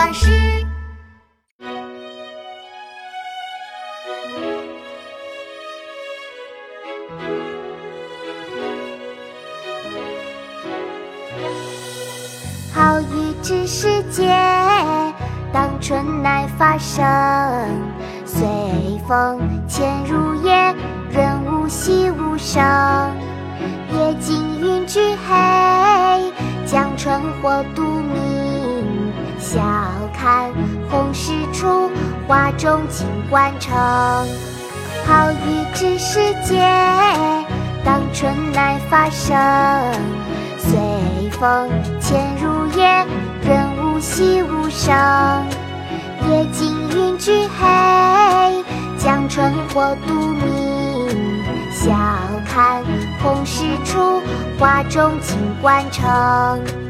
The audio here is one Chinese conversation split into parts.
巴士。好雨知时节，当春乃发生。随风潜入夜，润物细无声。夜静云俱黑，江春火独明。处，画中金冠成。好雨知时节，当春乃发生。随风潜入夜，润物细无声。夜静云俱黑，江春火独明。晓看红湿处，画中金冠成。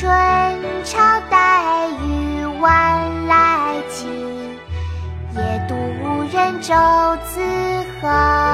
春潮带雨晚来急，野渡无人舟自横。